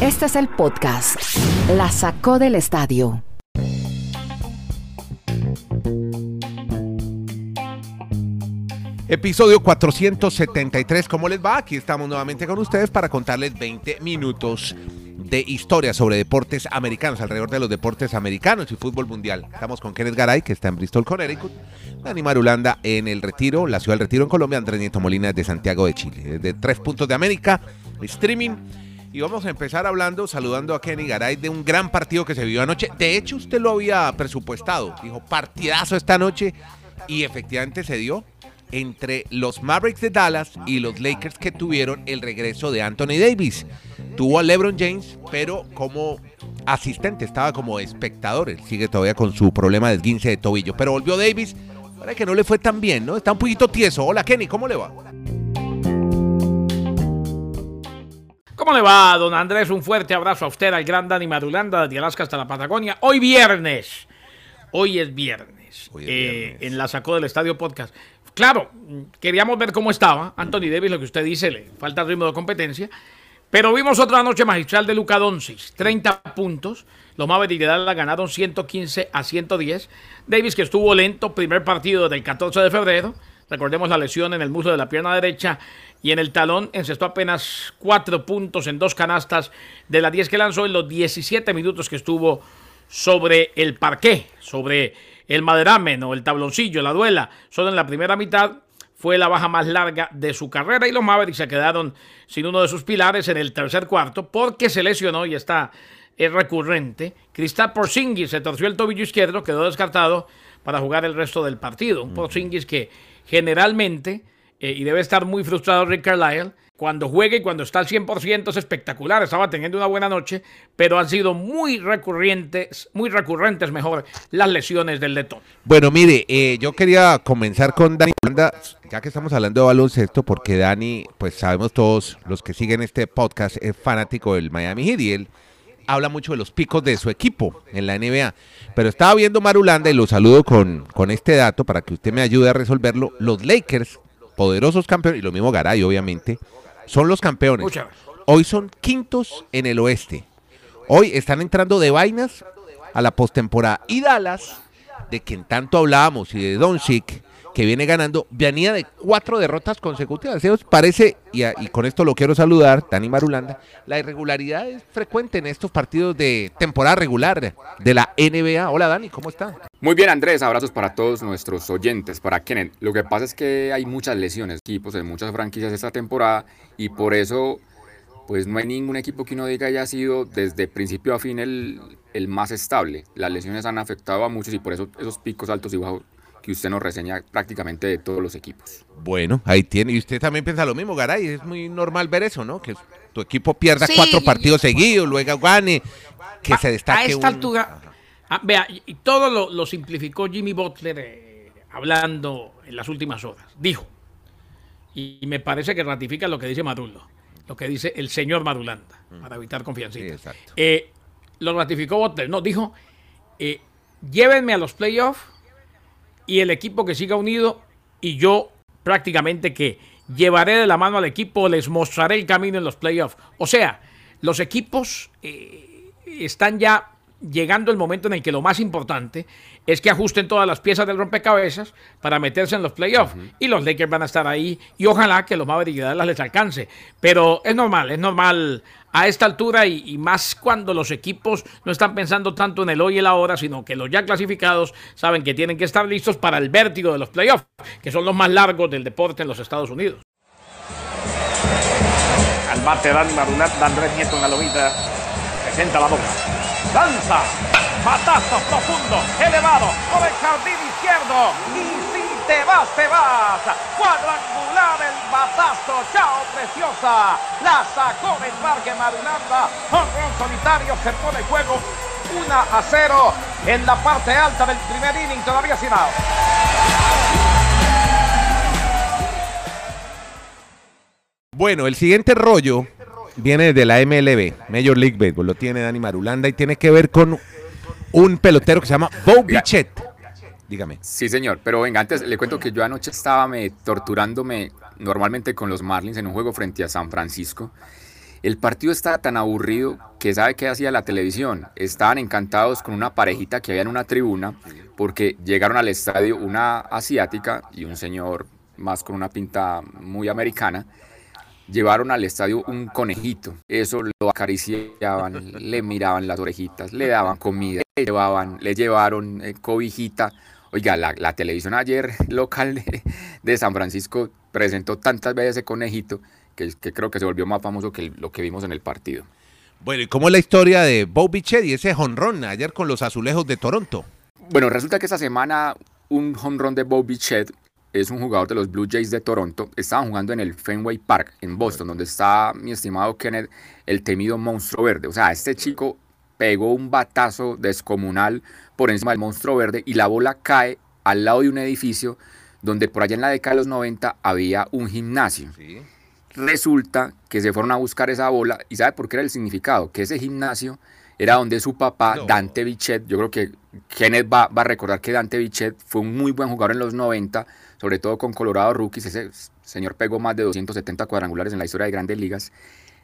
Este es el podcast. La sacó del estadio. Episodio 473, ¿cómo les va? Aquí estamos nuevamente con ustedes para contarles 20 minutos de historia sobre deportes americanos, alrededor de los deportes americanos y fútbol mundial. Estamos con Kenneth Garay, que está en Bristol, Connecticut, Dani Marulanda en El Retiro, la ciudad del Retiro en Colombia, Andrés Nieto Molina de Santiago de Chile, de tres puntos de América, streaming. Y vamos a empezar hablando, saludando a Kenny Garay de un gran partido que se vio anoche. De hecho, usted lo había presupuestado. Dijo, partidazo esta noche. Y efectivamente se dio entre los Mavericks de Dallas y los Lakers que tuvieron el regreso de Anthony Davis. Tuvo a LeBron James, pero como asistente, estaba como espectador. Él sigue todavía con su problema de esguince de tobillo. Pero volvió Davis, para que no le fue tan bien, ¿no? Está un poquito tieso. Hola Kenny, ¿cómo le va? ¿Cómo le va, don Andrés? Un fuerte abrazo a usted, al gran Dani Madulanda, de Alaska hasta la Patagonia. Hoy viernes. Hoy es viernes. Hoy es eh, en la sacó del Estadio Podcast. Claro, queríamos ver cómo estaba. Anthony Davis, lo que usted dice, le falta ritmo de competencia. Pero vimos otra noche magistral de Luca Doncic, 30 puntos. Los Mavericks de Dallas ganaron 115 a 110. Davis que estuvo lento, primer partido del 14 de febrero. Recordemos la lesión en el muslo de la pierna derecha y en el talón encestó apenas 4 puntos en dos canastas de las 10 que lanzó en los 17 minutos que estuvo sobre el parqué, sobre el maderamen o el tabloncillo, la duela. Solo en la primera mitad fue la baja más larga de su carrera y los Mavericks se quedaron sin uno de sus pilares en el tercer cuarto porque se lesionó y está es recurrente. Cristal Porzingis se torció el tobillo izquierdo, quedó descartado para jugar el resto del partido. Un Porzingis que generalmente, eh, y debe estar muy frustrado Rick Carlisle, cuando juega y cuando está al 100% es espectacular, estaba teniendo una buena noche, pero han sido muy recurrentes, muy recurrentes mejor, las lesiones del letón. Bueno, mire, eh, yo quería comenzar con Dani ya que estamos hablando de baloncesto, porque Dani, pues sabemos todos los que siguen este podcast, es fanático del Miami Heat y él habla mucho de los picos de su equipo en la NBA. Pero estaba viendo Marulanda y lo saludo con, con este dato para que usted me ayude a resolverlo. Los Lakers, poderosos campeones, y lo mismo Garay, obviamente, son los campeones. Hoy son quintos en el oeste. Hoy están entrando de vainas a la postemporada. Y Dallas, de quien tanto hablábamos, y de Doncic, que viene ganando, venía de cuatro derrotas consecutivas. Eso parece, y con esto lo quiero saludar, Dani Marulanda, la irregularidad es frecuente en estos partidos de temporada regular de la NBA. Hola Dani, ¿cómo está? Muy bien, Andrés, abrazos para todos nuestros oyentes, para Kenneth. Lo que pasa es que hay muchas lesiones, equipos en muchas franquicias esta temporada y por eso pues no hay ningún equipo que uno diga haya sido desde principio a fin el, el más estable. Las lesiones han afectado a muchos y por eso esos picos altos y bajos que usted nos reseña prácticamente de todos los equipos. Bueno, ahí tiene. Y usted también piensa lo mismo, Garay. Es muy normal ver eso, ¿no? Que tu equipo pierda Sí. cuatro partidos seguidos, luego gane, que se destaque A esta un- altura, ah, vea, y, todo lo, lo simplificó Jimmy Butler eh, hablando en las últimas horas. Dijo, y, y me parece que ratifica lo que dice Maduro, lo que dice el señor Madulanda, para evitar confianza. Sí, exacto. lo ratificó Butler, no, dijo, eh, llévenme a los playoffs y el equipo que siga unido y yo prácticamente que llevaré de la mano al equipo, les mostraré el camino en los playoffs. O sea, los equipos eh, están ya llegando el momento en el que lo más importante es que ajusten todas las piezas del rompecabezas para meterse en los playoffs. Y los Lakers van a estar ahí y ojalá que los Mavericks de Dallas les alcance. Pero es normal, es normal a esta altura y, y más cuando los equipos no están pensando tanto en el hoy y el ahora, sino que los ya clasificados saben que tienen que estar listos para el vértigo de los playoffs, que son los más largos del deporte en los Estados Unidos. Al bate Dani Marulanda, Andrés Nieto en la lomita. Presenta la boca. Lanza. Batazo profundo, elevado, por el jardín izquierdo. Y si te vas, te vas. Cuadrangular el batazo. Chao, preciosa. La sacó del parque Marulanda. Honrón solitario, se pone juego 1 a 0 en la parte alta del primer inning, todavía sin out. Bueno, el siguiente rollo viene de la MLB, Major League Baseball, lo tiene Dani Marulanda y tiene que ver con un pelotero que se llama Bo. Bichette. Dígame. Sí, señor, pero venga, antes le cuento que yo anoche estaba me, torturándome normalmente con los Marlins en un juego frente a San Francisco El partido estaba tan aburrido que sabe qué hacía la televisión. Estaban encantados con una parejita que había en una tribuna porque llegaron al estadio una asiática y un señor más con una pinta muy americana. Llevaron al estadio un conejito. Eso lo acariciaban, le miraban las orejitas, le daban comida, le, llevaban, le llevaron eh, cobijita. Oiga, la, la, televisión ayer local de, de San Francisco presentó tantas veces ese conejito que, que, creo que se volvió más famoso que lo que vimos en el partido. Bueno, ¿y cómo es la historia de Bob Bichette y ese honrón ayer con los azulejos de Toronto? Bueno, resulta que esta semana un honrón de Bob Bichette es un jugador de los Blue Jays de Toronto. Estaban jugando en el Fenway Park, en Boston, donde está mi estimado Kenneth, el temido monstruo verde. O sea, este chico pegó un batazo descomunal por encima del monstruo verde y la bola cae al lado de un edificio donde por allá en la década de los 90 había un gimnasio. Sí. Resulta que se fueron a buscar esa bola y ¿sabe por qué era el significado? Que ese gimnasio era donde su papá, no. Dante Bichette, yo creo que Kenneth va, va, a recordar que Dante Bichette fue un muy buen jugador en los 90, sobre todo con Colorado Rookies, ese señor pegó más de 270 cuadrangulares en la historia de grandes ligas.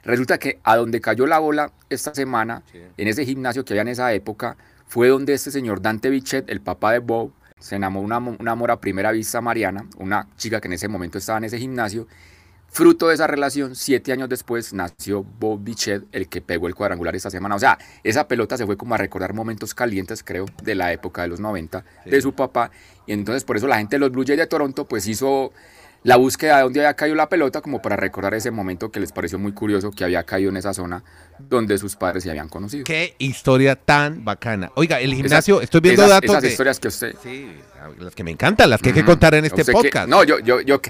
Resulta que a donde cayó la bola esta semana, sí. en ese gimnasio que había en esa época, fue donde este señor Dante Bichette, el papá de Bob, se enamoró una, una amor a primera vista Mariana, una chica que en ese momento estaba en ese gimnasio, Fruto de esa relación, siete años después nació Bob Bichette, el que pegó el cuadrangular esta semana. O sea, esa pelota se fue como a recordar momentos calientes, creo, de la época de los 90, sí. de su papá. Y entonces por eso la gente de los Blue Jays de Toronto pues hizo la búsqueda de dónde había caído la pelota como para recordar ese momento que les pareció muy curioso que había caído en esa zona donde sus padres se habían conocido. Qué historia tan bacana. Oiga, el gimnasio, estoy viendo esas, datos esas de... historias que usted... Sí, las que me encantan, las que hay que contar en este podcast. Que, no, yo, yo, yo,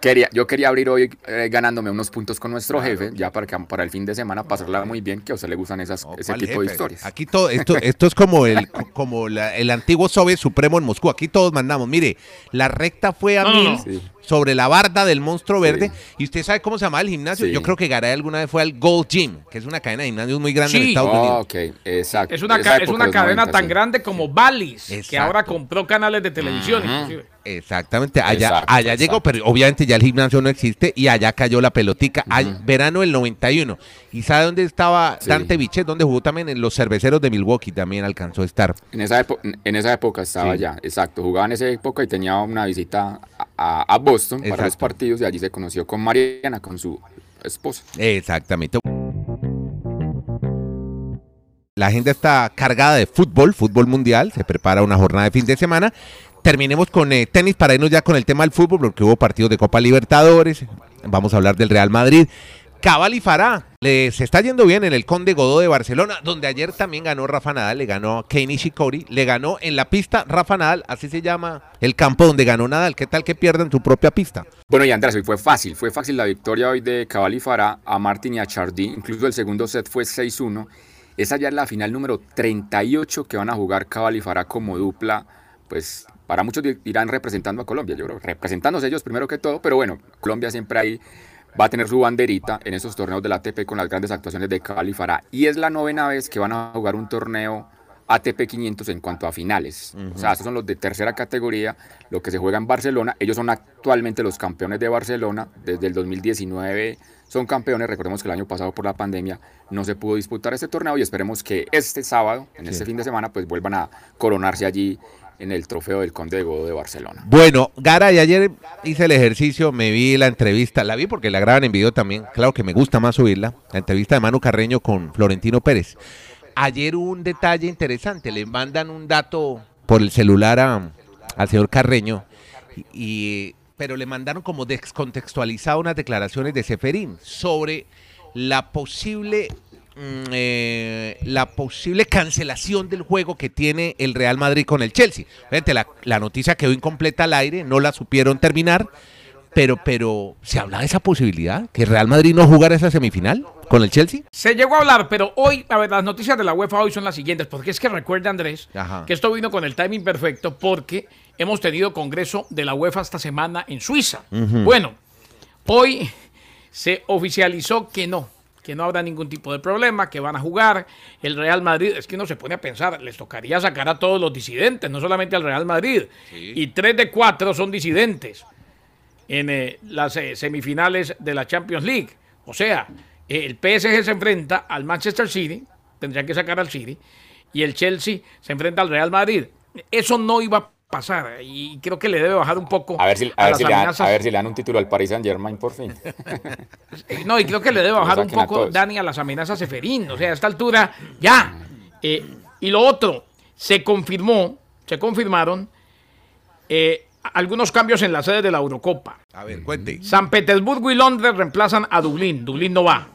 Quería, yo quería abrir hoy eh, ganándome unos puntos con nuestro claro. jefe, ya para que para el fin de semana pasarla muy bien, que a usted le gustan esas, no, ese tipo jefe? de historias. Aquí todo, esto, esto es como el, como la, el antiguo Soviet Supremo en Moscú. Aquí todos mandamos. Mire, la recta fue a no, mil no. Sí. Sobre la barda del monstruo verde. Sí. ¿Y usted sabe cómo se llama el gimnasio? Sí. Yo creo que Garay alguna vez fue al Gold Gym, que es una cadena de gimnasios muy grande en Estados oh, Unidos. ok, exacto. Es una, es una cadena 90, tan grande como Bally's, que ahora compró canales de televisión, uh -huh. inclusive. Exactamente, allá, exacto, allá exacto. llegó, pero obviamente ya el gimnasio no existe y allá cayó la pelotica, uh -huh. verano del 91. ¿Y sabe dónde estaba sí. Dante Bichet? Donde jugó también en los cerveceros de Milwaukee, también alcanzó a estar. En esa, en esa época estaba sí. exacto, jugaba en esa época y tenía una visita a, a Boston exacto. para los partidos y allí se conoció con Mariana, con su esposa. Exactamente. La agenda está cargada de fútbol, fútbol mundial, se prepara una jornada de fin de semana terminemos con eh, tenis para irnos ya con el tema del fútbol, porque hubo partidos de Copa Libertadores. Vamos a hablar del Real Madrid. Cabal y Fará les está yendo bien en el Conde Godó de Barcelona, donde ayer también ganó Rafa Nadal, le ganó a Kei Nishikori, le ganó en la pista Rafa Nadal, así se llama el campo donde ganó Nadal. ¿Qué tal que pierdan su propia pista? Bueno, y Andrés, hoy fue fácil, fue fácil la victoria hoy de Cabal y Fará a Martín y a Chardy, incluso el segundo set fue 6-1. Esa ya es la final número 38 que van a jugar Cabal y Fará como dupla, pues para muchos irán representando a Colombia, yo creo, representándose ellos primero que todo, pero bueno, Colombia siempre ahí va a tener su banderita en esos torneos del ATP con las grandes actuaciones de Cabal y Farah. Y es la novena vez que van a jugar un torneo ATP 500 en cuanto a finales. Uh -huh. O sea, estos son los de tercera categoría, lo que se juega en Barcelona. Ellos son actualmente los campeones de Barcelona. Desde el 2019 son campeones. Recordemos que el año pasado por la pandemia no se pudo disputar este torneo y esperemos que este sábado, en sí. este fin de semana, pues vuelvan a coronarse allí en el trofeo del Conde de de Barcelona. Bueno, Garay, ayer hice el ejercicio, me vi la entrevista, la vi porque la graban en video también, claro que me gusta más subirla, la entrevista de Manu Carreño con Florentino Pérez. Ayer hubo un detalle interesante, le mandan un dato por el celular a, al señor Carreño, y, pero le mandaron como descontextualizado unas declaraciones de Seferín sobre la posible eh, la posible cancelación del juego que tiene el Real Madrid con el Chelsea. Fíjate, la, la, noticia quedó incompleta al aire, no la supieron terminar, pero, pero se habla de esa posibilidad, que Real Madrid no jugara esa semifinal con el Chelsea. Se llegó a hablar, pero hoy, a ver, las noticias de la UEFA hoy son las siguientes, porque es que recuerda Andrés, Ajá. que esto vino con el timing perfecto, porque hemos tenido congreso de la UEFA esta semana en Suiza. Uh -huh. Bueno, hoy se oficializó que no, que no habrá ningún tipo de problema, que van a jugar. El Real Madrid, es que uno se pone a pensar, les tocaría sacar a todos los disidentes, no solamente al Real Madrid. Sí. Y tres de cuatro son disidentes en eh, las eh, semifinales de la Champions League. O sea, el PSG se enfrenta al Manchester City, tendrían que sacar al City, y el Chelsea se enfrenta al Real Madrid. Eso no iba a pasar y creo que le debe bajar un poco a ver si, a ver si le, dan, a ver si le dan un título al Paris Saint Germain por fin. no, y creo que le debe bajar un poco, Dani, a las amenazas a Seferín. O sea, a esta altura, ya. Eh, y lo otro, se confirmó, se confirmaron eh, algunos cambios en la sede de la Eurocopa. A ver, cuente. San Petersburgo y Londres reemplazan a Dublín. Dublín no va.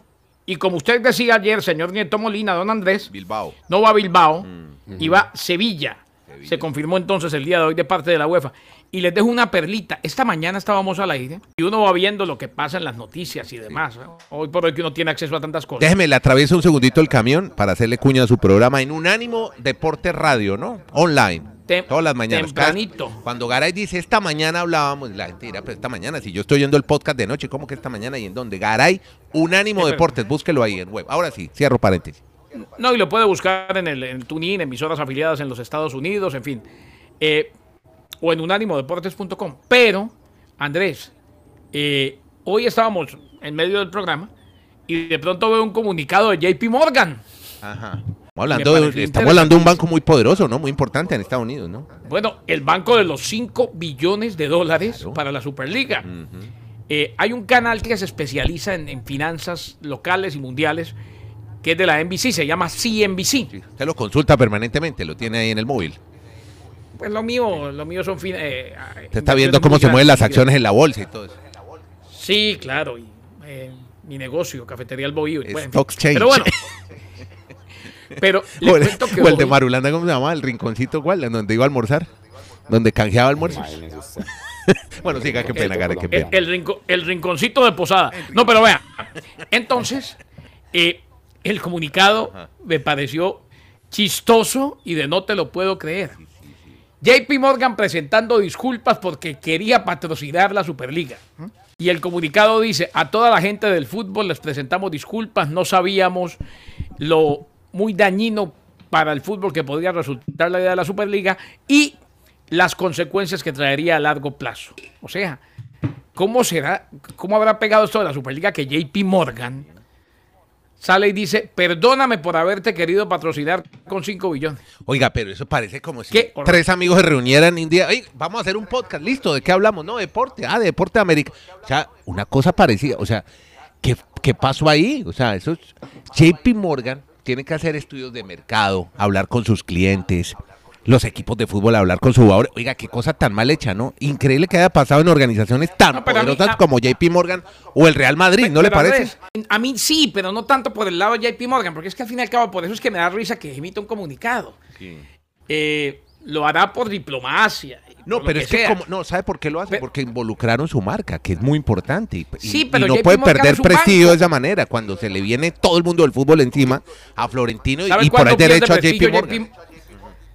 Y como usted decía ayer, señor Nieto Molina, don Andrés, Bilbao. no va a Bilbao mm. y va Sevilla. Se confirmó entonces el día de hoy de parte de la UEFA. Y les dejo una perlita. Esta mañana estábamos al aire y uno va viendo lo que pasa en las noticias y demás. Hoy por hoy que uno tiene acceso a tantas cosas. Déjeme, le atravieso un segundito el camión para hacerle cuña a su programa en Unánimo Deporte Radio, ¿no? Online todas las mañanas. Tempranito. Cuando Garay dice, esta mañana hablábamos, la gente dirá, pero esta mañana, si yo estoy oyendo el podcast de noche, ¿cómo que esta mañana y en dónde? Garay, Unánimo Deportes, búsquelo ahí en web. Ahora sí, cierro paréntesis. No, y lo puede buscar en el, en TuneIn, emisoras afiliadas en los Estados Unidos, en fin. Eh, o en unánimodeportes.com. Pero, Andrés, eh, hoy estábamos en medio del programa y de pronto veo un comunicado de JP Morgan. Ajá. Hablando estamos hablando de un banco muy poderoso, ¿no? Muy importante en Estados Unidos, ¿no? Bueno, el banco de los 5 billones de dólares para la Superliga. Eh, hay un canal que se especializa en, finanzas locales y mundiales, que es de la NBC, se llama CNBC. usted lo consulta permanentemente, lo tiene ahí en el móvil. Pues lo mío, lo mío son... Eh, usted está viendo cómo se mueven las acciones en la bolsa y todo eso. Sí, claro. Eh, mi negocio, Cafetería El Bohío. Pero bueno... Pero le o, el, que o el de Marulanda, ¿cómo se llama? El rinconcito, ¿cuál? Donde iba a almorzar. Donde canjeaba almuerzos. bueno, siga, qué pena, Gare, qué pena. El, el, rinconcito de posada. No, pero vea. Entonces, eh, el comunicado me pareció chistoso y de no te lo puedo creer. JP Morgan presentando disculpas porque quería patrocinar la Superliga. Y el comunicado dice, a toda la gente del fútbol les presentamos disculpas, no sabíamos lo muy dañino para el fútbol que podría resultar la idea de la Superliga y las consecuencias que traería a largo plazo. O sea, ¿cómo será, cómo habrá pegado esto de la Superliga que JP Morgan sale y dice, perdóname por haberte querido patrocinar con 5 billones? Oiga, pero eso parece como si tres amigos se reunieran un día, vamos a hacer un podcast, listo, ¿de qué hablamos? No, deporte, ah, de deporte de América. O sea, una cosa parecida, o sea, ¿qué, qué pasó ahí? O sea, eso es JP Morgan tiene que hacer estudios de mercado, hablar con sus clientes, los equipos de fútbol, hablar con su jugador. Oiga, qué cosa tan mal hecha, ¿no? Increíble que haya pasado en organizaciones tan poderosas como JP Morgan o el Real Madrid, ¿no le parece? A, mí sí, pero no tanto por el lado de JP Morgan, porque es que al fin y al cabo, por eso es que me da risa que emita un comunicado. Eh, lo hará por diplomacia. No, pero es que como, no, ¿sabe por qué lo hace? Porque involucraron su marca, que es muy importante. Y, sí, pero no puede perder prestigio de esa manera cuando se le viene todo el mundo del fútbol encima a Florentino y, por el derecho a JP Morgan.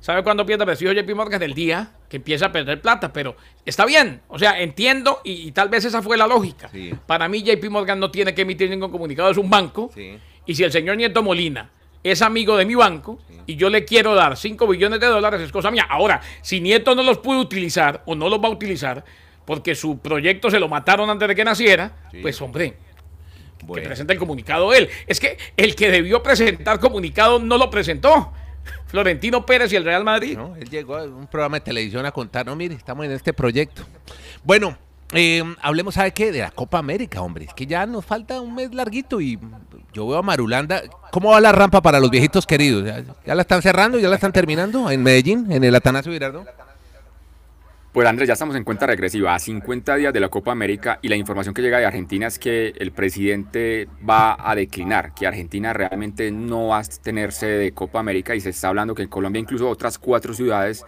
¿Sabe cuándo pierde prestigio JP Morgan? Del día que empieza a perder plata, pero está bien. O sea, entiendo y, tal vez esa fue la lógica. Para mí JP Morgan no tiene que emitir ningún comunicado, es un banco. Y si el señor Nieto Molina es amigo de mi banco y yo le quiero dar 5 billones de dólares, es cosa mía. Ahora, si Nieto no los pudo utilizar o no los va a utilizar porque su proyecto se lo mataron antes de que naciera, pues hombre, que presente el comunicado él. Es que el que debió presentar comunicado no lo presentó. Florentino Pérez y el Real Madrid. Él llegó a un programa de televisión a contar, no, mire, estamos en este proyecto. Bueno, eh, hablemos, ¿sabe qué? De la Copa América, hombre. Es que ya nos falta un mes larguito y yo veo a Marulanda. ¿Cómo va la rampa para los viejitos queridos? ¿Ya, la están cerrando? ¿Ya la están terminando en Medellín, en el Atanasio Girardot? Pues Andrés, ya estamos en cuenta regresiva, a 50 días de la Copa América y la información que llega de Argentina es que el presidente va a declinar, que Argentina realmente no va a tenerse de Copa América y se está hablando que en Colombia incluso otras cuatro ciudades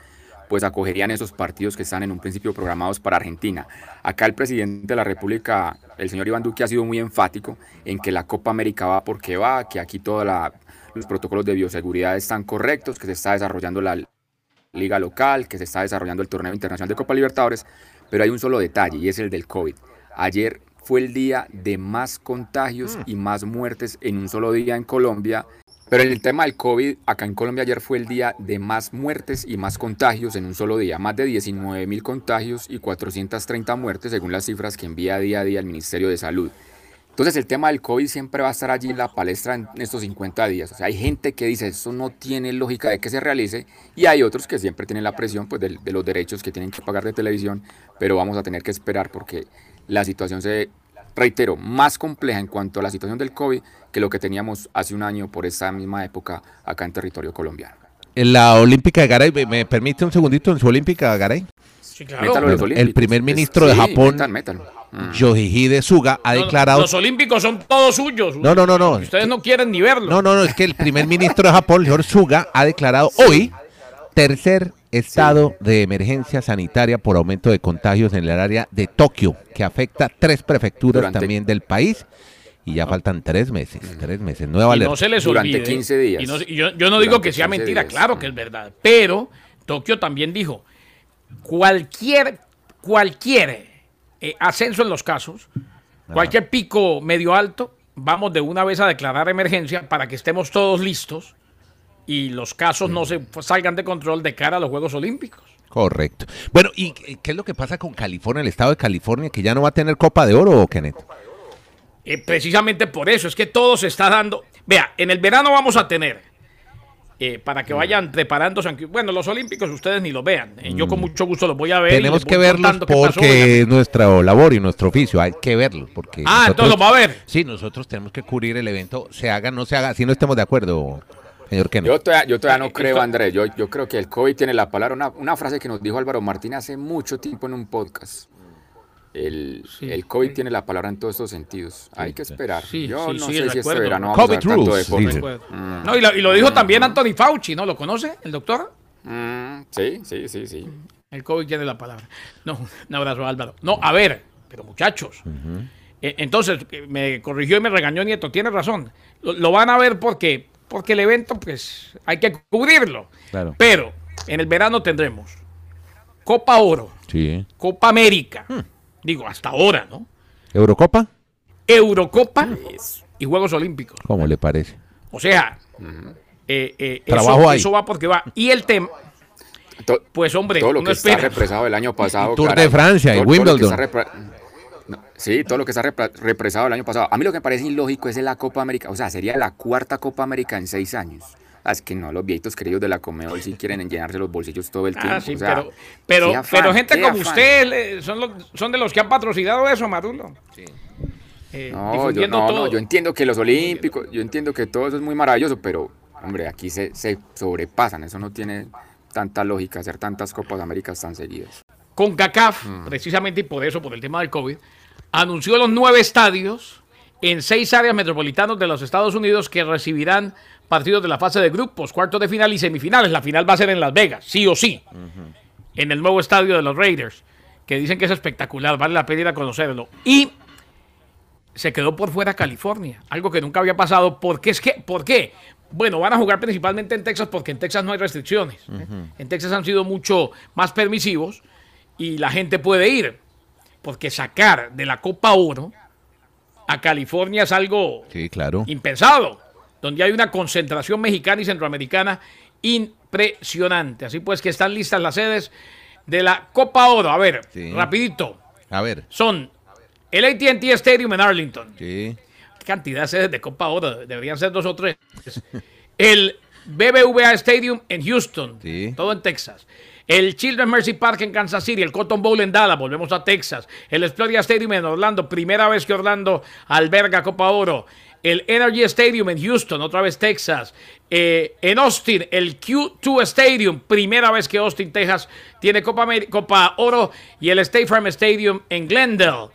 pues acogerían esos partidos que están en un principio programados para Argentina. Acá el presidente de la República, el señor Iván Duque, ha sido muy enfático en que la Copa América va porque va, que aquí todos los protocolos de bioseguridad están correctos, que se está desarrollando la liga local, que se está desarrollando el torneo internacional de Copa Libertadores, pero hay un solo detalle y es el del COVID. Ayer fue el día de más contagios mm. y más muertes en un solo día en Colombia pero en el tema del COVID, acá en Colombia ayer fue el día de más muertes y más contagios en un solo día. Más de 19 mil contagios y 430 muertes según las cifras que envía día a día el Ministerio de Salud. Entonces el tema del COVID siempre va a estar allí en la palestra en estos 50 días. O sea, hay gente que dice eso no tiene lógica de que se realice y hay otros que siempre tienen la presión pues, de, los derechos que tienen que pagar de televisión, pero vamos a tener que esperar porque la situación se, reitero, más compleja en cuanto a la situación del COVID que lo que teníamos hace un año por esa misma época acá en territorio colombiano. En la Olímpica de Garay, ¿me- ¿me permite un segundito en su Olímpica de Garay? Sí, claro. Métalo en los el primer ministro de sí, Japón, métalo, métalo. Mm. Yoshihide Suga, ha No, declarado... Los olímpicos son todos suyos. No, no, no, no. Ustedes no quieren ni verlo. No, no, no, es que el primer ministro de Japón, George Suga, ha declarado hoy tercer estado de emergencia sanitaria por aumento de contagios en el área de Tokio, que afecta tres prefecturas Durante- también del país. Y ya faltan tres meses, tres meses, nueva y no alerta. se les Durante olvide. 15 días. Y, no- y yo, yo no digo Durante que sea 15 mentira, días. claro que es verdad. Pero Tokio también dijo, cualquier, cualquier eh, ascenso en los casos, cualquier pico medio alto, vamos de una vez a declarar emergencia para que estemos todos listos y los casos no se salgan de control de cara a los Juegos Olímpicos. Correcto. Bueno, ¿y qué es lo que pasa con California, el estado de California, que ya no va a tener Copa de Oro, Kenneth? Eh, precisamente por eso, es que todo se está dando. Vea, en el verano vamos a tener, eh, para Mm. que vayan preparándose, aunque, bueno, los Olímpicos ustedes ni los vean. eh, Yo con mucho gusto los voy a ver. Mm. Tenemos que verlos porque es nuestra labor y nuestro oficio, hay que verlos. Porque Ah, entonces los va a ver. Sí, nosotros tenemos que cubrir el evento, se haga, no se haga, si no estemos de acuerdo, señor Kenneth. Yo todavía, yo todavía no Eh, creo, Andrés. Yo, yo creo que el COVID tiene la palabra, una, una frase que nos dijo Álvaro Martín hace mucho tiempo en un podcast. El, Sí. el COVID tiene la palabra en todos estos sentidos. Hay que esperar. Sí, yo sí, no sí, sé si este verano vamos a COVID ver tanto rules. Recuerdo. No, y lo, y lo dijo también Anthony Fauci, ¿no? ¿Lo conoce el doctor? Mm, sí, sí, sí, sí. El COVID tiene la palabra. No, un abrazo, Álvaro. No, a ver, pero muchachos. eh, entonces, eh, me corrigió y me regañó Nieto. Tiene razón. Lo, lo van a ver porque, porque el evento, pues, hay que cubrirlo. Claro. Pero en el verano tendremos Copa Oro, Sí. Copa América. Digo, hasta ahora, ¿no? ¿Eurocopa? Eurocopa y Juegos Olímpicos. ¿Cómo le parece? O sea, eh, eh, Trabajo eso, va porque va. Y el tema, pues hombre, todo lo que está espera. represado el año pasado. Tour caray. de Francia y Todo- Wimbledon. está no, sí, todo lo que está repre- represado el año pasado. A mí lo que me parece ilógico es la Copa América. O sea, sería la cuarta Copa América en seis años. Ah, Es que no, los viejitos queridos de la Comebol sí quieren llenarse los bolsillos todo el tiempo. Ah, sí, o sea, pero, pero, qué afán, pero gente como afán. usted son, los- son de los que han patrocinado eso, Marulo. Eh, No, yo, no, todo. no, yo entiendo que los olímpicos, yo entiendo que todo eso es muy maravilloso, pero, hombre, aquí se, se sobrepasan. Eso no tiene tanta lógica hacer tantas Copas Américas tan seguidas. Con CACAF, Mm. precisamente y por eso, por el tema del COVID, anunció los nueve estadios en seis áreas metropolitanas de los Estados Unidos que recibirán partidos de la fase de grupos, cuartos de final y semifinales. La final va a ser en Las Vegas, sí o sí, en el nuevo estadio de los Raiders, que dicen que es espectacular, vale la pena ir a conocerlo. Y se quedó por fuera California, algo que nunca había pasado. ¿Por qué? Es que, ¿Por qué? Bueno, van a jugar principalmente en Texas porque en Texas no hay restricciones. En Texas han sido mucho más permisivos y la gente puede ir. Porque sacar de la Copa Oro a California es algo Sí, claro. impensado, donde hay una concentración mexicana y centroamericana impresionante. Así pues que están listas las sedes de la Copa Oro. A ver, Sí. rapidito. A ver. Son el AT&T Stadium en Arlington. Sí. ¿Qué cantidad de sedes de Copa Oro? Deberían ser dos o tres. El BBVA Stadium en Houston, Sí. todo en Texas. El Children's Mercy Park en Kansas City, el Cotton Bowl en Dallas, volvemos a Texas. El Exploria Stadium en Orlando, primera vez que Orlando alberga Copa Oro. El Energy Stadium en Houston, otra vez Texas. Eh, en Austin, el Q2 Stadium, primera vez que Austin, Texas, tiene Copa, Copa Oro. Y el State Farm Stadium en Glendale.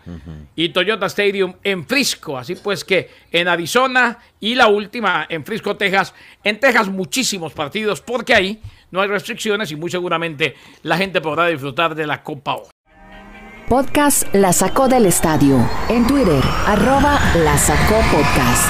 Y Toyota Stadium en Frisco. Así pues que en Arizona y la última en Frisco, Texas. En Texas muchísimos partidos porque ahí no hay restricciones y muy seguramente la gente podrá disfrutar de la Copa Oro. Podcast La Sacó del Estadio. En Twitter, arroba La Sacó Podcast.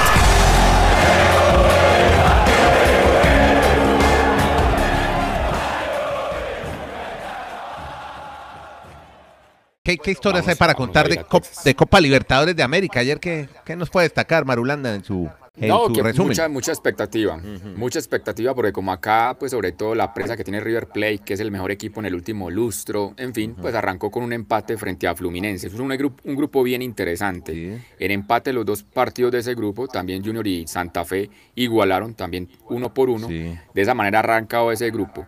¿Qué, qué historias hay para contar Cop- de Copa Libertadores de América? Ayer, ¿qué, qué nos puede destacar Marulanda en su en no, su que resumen. mucha, mucha expectativa, mucha expectativa porque como acá, pues sobre todo la presa que tiene River Plate, que es el mejor equipo en el último lustro, en fin, pues arrancó con un empate frente a Fluminense. Es un, grupo, un grupo bien interesante. Sí. En empate los dos partidos de ese grupo, también Junior y Santa Fe igualaron también uno por uno. Sí. De esa manera ha arrancado ese grupo.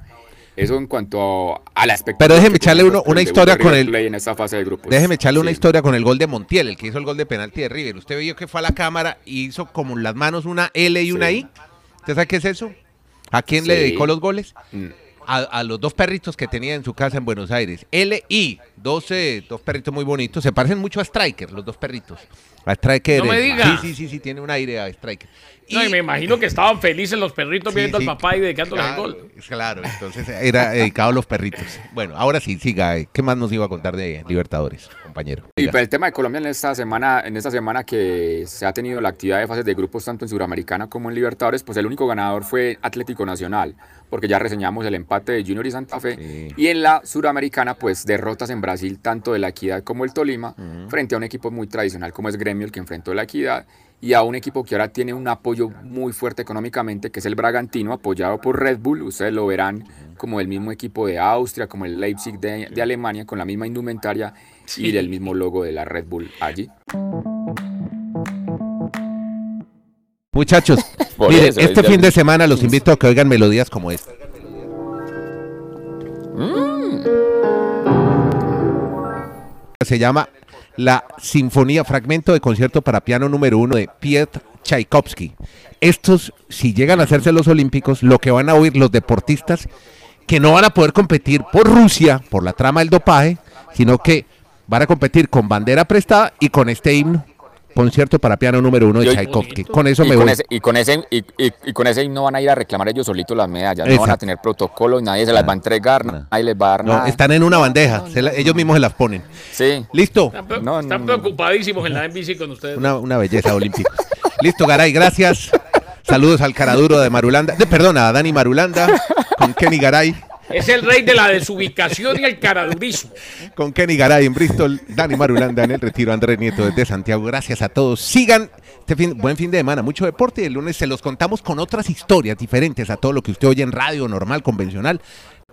Eso en cuanto a la expectativa. Pero déjeme echarle uno- una historia con el- en esta fase de grupos. Déjeme echarle una historia con el gol de Montiel, el que hizo el gol de penalti de River. Usted vio que fue a la cámara y hizo como en las manos una L y una Sí. I. ¿Usted sabe qué es eso? ¿A quién le dedicó los goles? Mm. A, a los dos perritos que tenía en su casa en Buenos Aires. L dos, eh, dos perritos muy bonitos. Se parecen mucho a Striker, los dos perritos. A Striker. No me diga. Sí, sí, sí, sí, tiene un aire a Striker. No, y me imagino que estaban felices los perritos Sí, viendo sí, al papá y dedicándole claro, el gol. Claro, entonces era dedicado a los perritos. Bueno, ahora sí, siga. eh, ¿Qué más nos iba a contar de Libertadores, compañero? Y para el tema de Colombia en esta semana, en esta semana que se ha tenido la actividad de fases de grupos tanto en Suramericana como en Libertadores, pues el único ganador fue Atlético Nacional, porque ya reseñamos el empate de Junior y Santa Fe. Sí. Y en la Suramericana, pues derrotas en Brasil tanto de la Equidad como el Tolima, frente a un equipo muy tradicional como es Gremio, el que enfrentó la Equidad, y a un equipo que ahora tiene un apoyo muy fuerte económicamente, que es el Bragantino, apoyado por Red Bull. Ustedes lo verán como el mismo equipo de Austria, como el Leipzig de, de Alemania, con la misma indumentaria y del mismo logo de la Red Bull allí. Muchachos, miren, eso, este fin de semana los invito a que oigan melodías como esta. Se llama la Sinfonía Fragmento de Concierto para Piano número uno de Piotr Tchaikovsky. Estos, si llegan a hacerse los Olímpicos, lo que van a oír los deportistas que no van a poder competir por Rusia, por la trama del dopaje, sino que van a competir con bandera prestada y con este himno. Concierto para piano número uno de Tchaikovsky. Con eso y, me con voy. ese, y con ese y, y- y con ese no van a ir a reclamar ellos solitos las medallas, no van a tener protocolo, nadie se las va a entregar, No. nadie les va a dar No, nada. están en una bandeja. se la- ellos mismos se las ponen. Sí. Listo. Están, pre- No, están no, no. preocupadísimos en la NBC con ustedes. Una, una belleza olímpica. Listo, Garay, gracias. Saludos al caraduro de Marulanda. De, perdona, a Dani Marulanda con Kenny Garay. Es el rey de la desubicación y el caradurismo. Con Kenny Garay en Bristol. Dani Marulanda en el retiro. Andrés Nieto desde Santiago. Gracias a todos. Sigan este fin, buen fin de semana. Mucho deporte. Y el lunes se los contamos con otras historias diferentes a todo lo que usted oye en radio normal, convencional.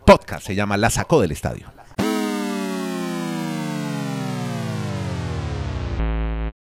Podcast se llama La Sacó del Estadio.